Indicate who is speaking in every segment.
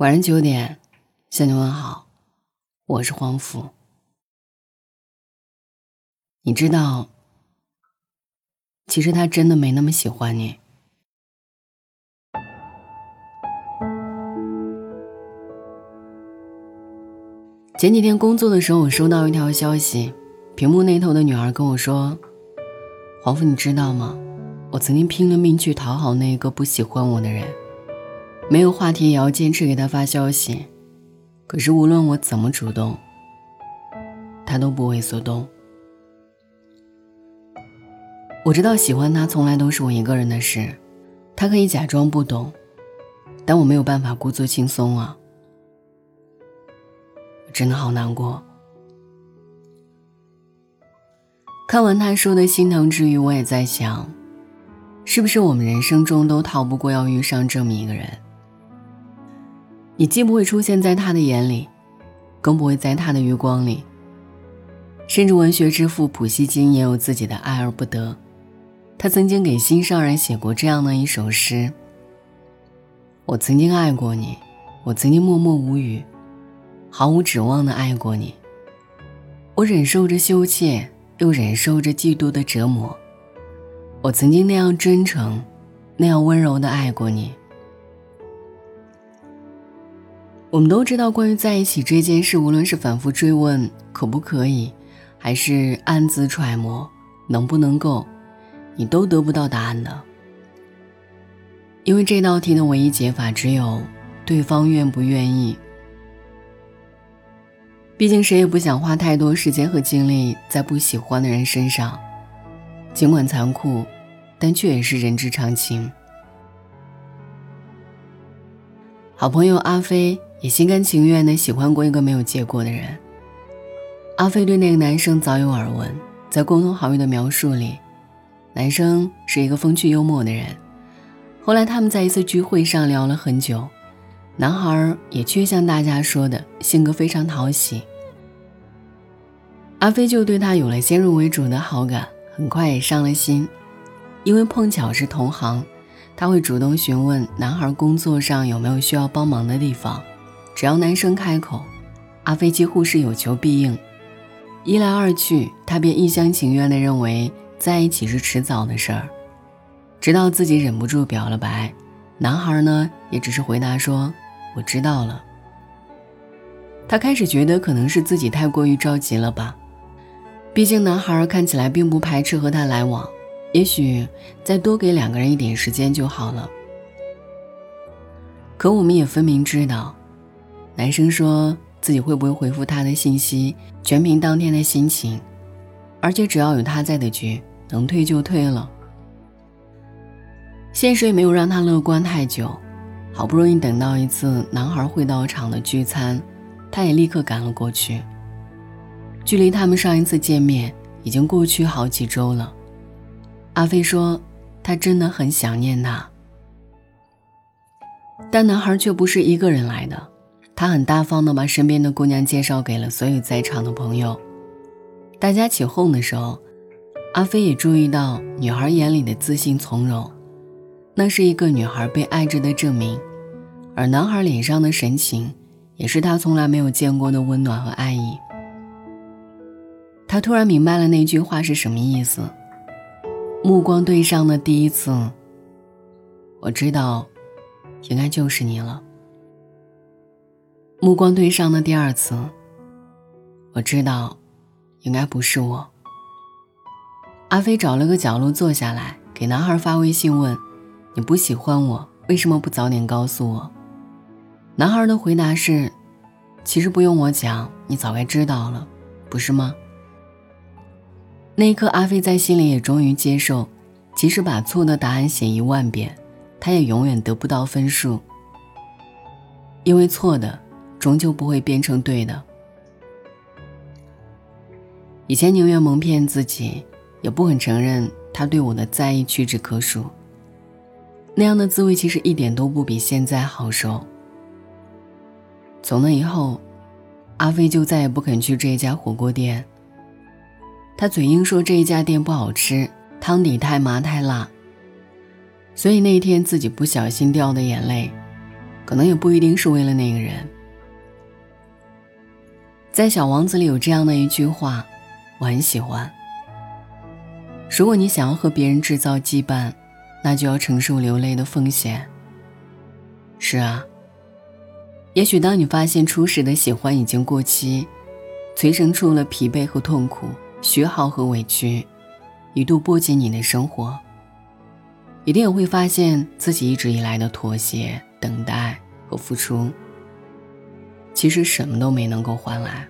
Speaker 1: 晚上九点，向你问好，我是黄甫。你知道，其实他真的没那么喜欢你。前几天工作的时候，我收到一条消息，屏幕那头的女儿跟我说：“黄甫，你知道吗？我曾经拼了命去讨好那个不喜欢我的人。”没有话题也要坚持给他发消息，可是无论我怎么主动，他都不为所动。我知道喜欢他从来都是我一个人的事，他可以假装不懂，但我没有办法故作轻松啊！真的好难过。看完他说的心疼之余，我也在想，是不是我们人生中都逃不过要遇上这么一个人？你既不会出现在他的眼里，更不会在他的余光里。甚至文学之父普希金也有自己的爱而不得。他曾经给心上人写过这样的一首诗：“我曾经爱过你，我曾经默默无语，毫无指望的爱过你。我忍受着羞怯，又忍受着嫉妒的折磨。我曾经那样真诚，那样温柔的爱过你。”我们都知道，关于在一起这件事，无论是反复追问可不可以，还是暗自揣摩能不能够，你都得不到答案的。因为这道题的唯一解法只有对方愿不愿意。毕竟谁也不想花太多时间和精力在不喜欢的人身上，尽管残酷，但却也是人之常情。好朋友阿飞。也心甘情愿的喜欢过一个没有结果的人。阿飞对那个男生早有耳闻，在共同好友的描述里，男生是一个风趣幽默的人。后来他们在一次聚会上聊了很久，男孩也确像大家说的，性格非常讨喜。阿飞就对他有了先入为主的好感，很快也上了心，因为碰巧是同行，他会主动询问男孩工作上有没有需要帮忙的地方。只要男生开口，阿飞几乎是有求必应。一来二去，他便一厢情愿地认为在一起是迟早的事儿。直到自己忍不住表了白，男孩呢也只是回答说：“我知道了。”他开始觉得可能是自己太过于着急了吧，毕竟男孩看起来并不排斥和他来往，也许再多给两个人一点时间就好了。可我们也分明知道。男生说自己会不会回复他的信息，全凭当天的心情，而且只要有他在的局，能退就退了。现实也没有让他乐观太久，好不容易等到一次男孩会到场的聚餐，他也立刻赶了过去。距离他们上一次见面已经过去好几周了，阿飞说他真的很想念他，但男孩却不是一个人来的。他很大方的把身边的姑娘介绍给了所有在场的朋友。大家起哄的时候，阿飞也注意到女孩眼里的自信从容，那是一个女孩被爱着的证明。而男孩脸上的神情，也是他从来没有见过的温暖和爱意。他突然明白了那句话是什么意思。目光对上的第一次，我知道，应该就是你了。目光对上的第二次，我知道，应该不是我。阿飞找了个角落坐下来，给男孩发微信问：“你不喜欢我，为什么不早点告诉我？”男孩的回答是：“其实不用我讲，你早该知道了，不是吗？”那一刻，阿飞在心里也终于接受，即使把错的答案写一万遍，他也永远得不到分数，因为错的。终究不会变成对的。以前宁愿蒙骗自己，也不肯承认他对我的在意屈指可数。那样的滋味其实一点都不比现在好受。从那以后，阿飞就再也不肯去这家火锅店。他嘴硬说这一家店不好吃，汤底太麻太辣。所以那天自己不小心掉的眼泪。
Speaker 2: 可能也不一定是为了那个人。在《小王子》里有这样的一句话，我很喜欢：如果你想要和别人制造羁绊，那就要承受流泪的风险。是啊，也许当你发现初始的喜欢已经过期，催生出了疲惫和痛苦、虚耗和委屈，一度波及你的生活，一定也会发现自己一直以来的妥协、等待和付出，其实什么都没能够换来。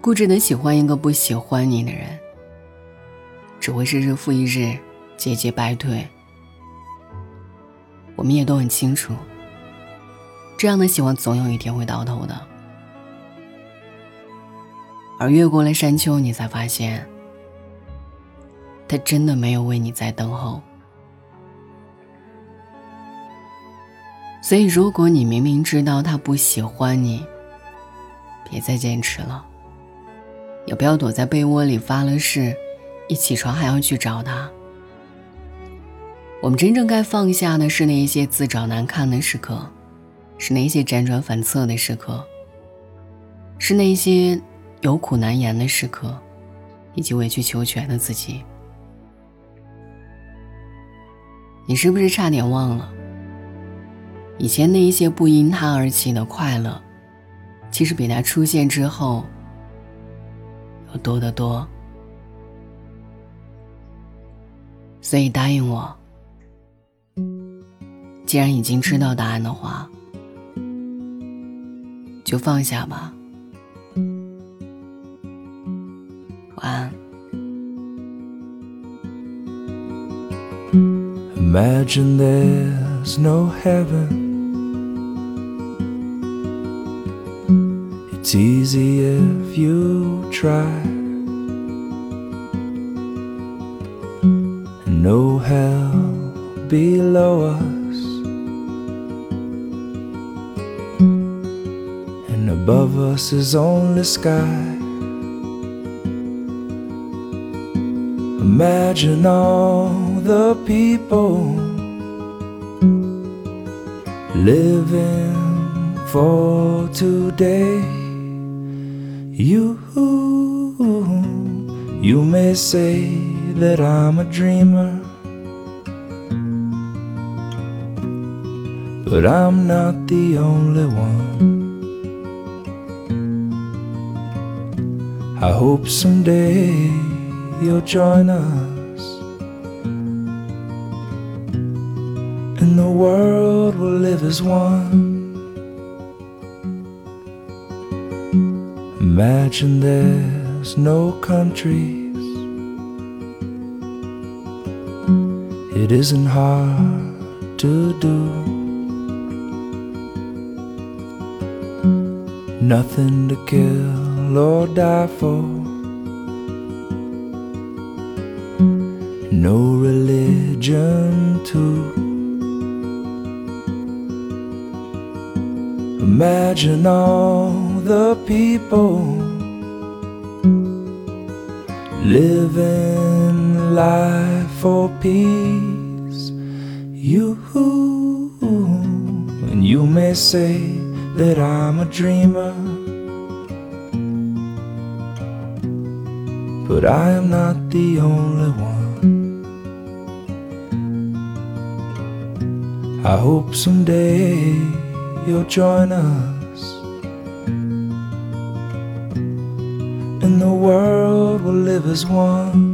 Speaker 2: 固执的喜欢一个不喜欢你的人，只会是日复一日，节节败退。我们也都很清楚，这样的喜欢总有一天会到头的。而越过了山丘，你才发现，他真的没有为你在等候。所以，如果你明明知道他不喜欢你，别再坚持了。也不要躲在被窝里发了誓，一起床还要去找他。我们真正该放下的是那一些自找难看的时刻，是那些辗转反侧的时刻，是那些有苦难言的时刻，以及委曲求全的自己。你是不是差点忘了，以前那一些不因他而起的快乐，其实比他出现之后要多得多？所以答应我。既然已经知道答案的话，就放下吧。安。Imagine there's no heaven. It's easy if you try. No hell below us. And above us is only sky. Imagine all the people living for today. You, you may say that I'm a dreamer. But I'm not the only one. I hope someday you'll join us and the world will live as one. Imagine there's no countries. It isn't hard to do. Nothing to kill or die for. No religion too. Imagine all the people living life for peace. You and you may say that I'm a dreamer. but I am not the only one. I hope someday you'll join us, and the world will live as one.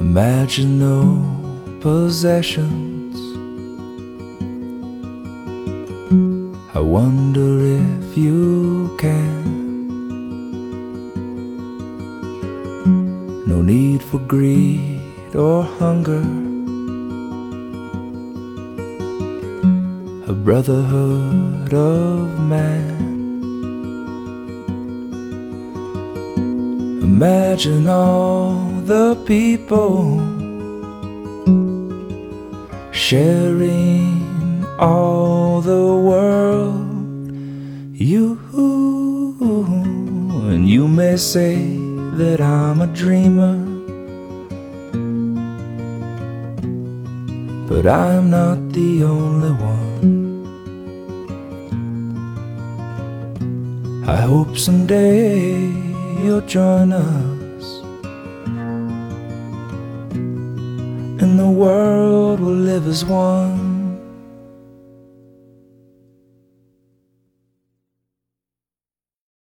Speaker 2: Imagine no possessions. I wonder if you can. No need for greed or hunger. A brotherhood of man. Imagine all the people sharing all the world. You and you may say that I'm a dreamer, but I'm not the only one. I hope someday you'll join us, and the world will live as one.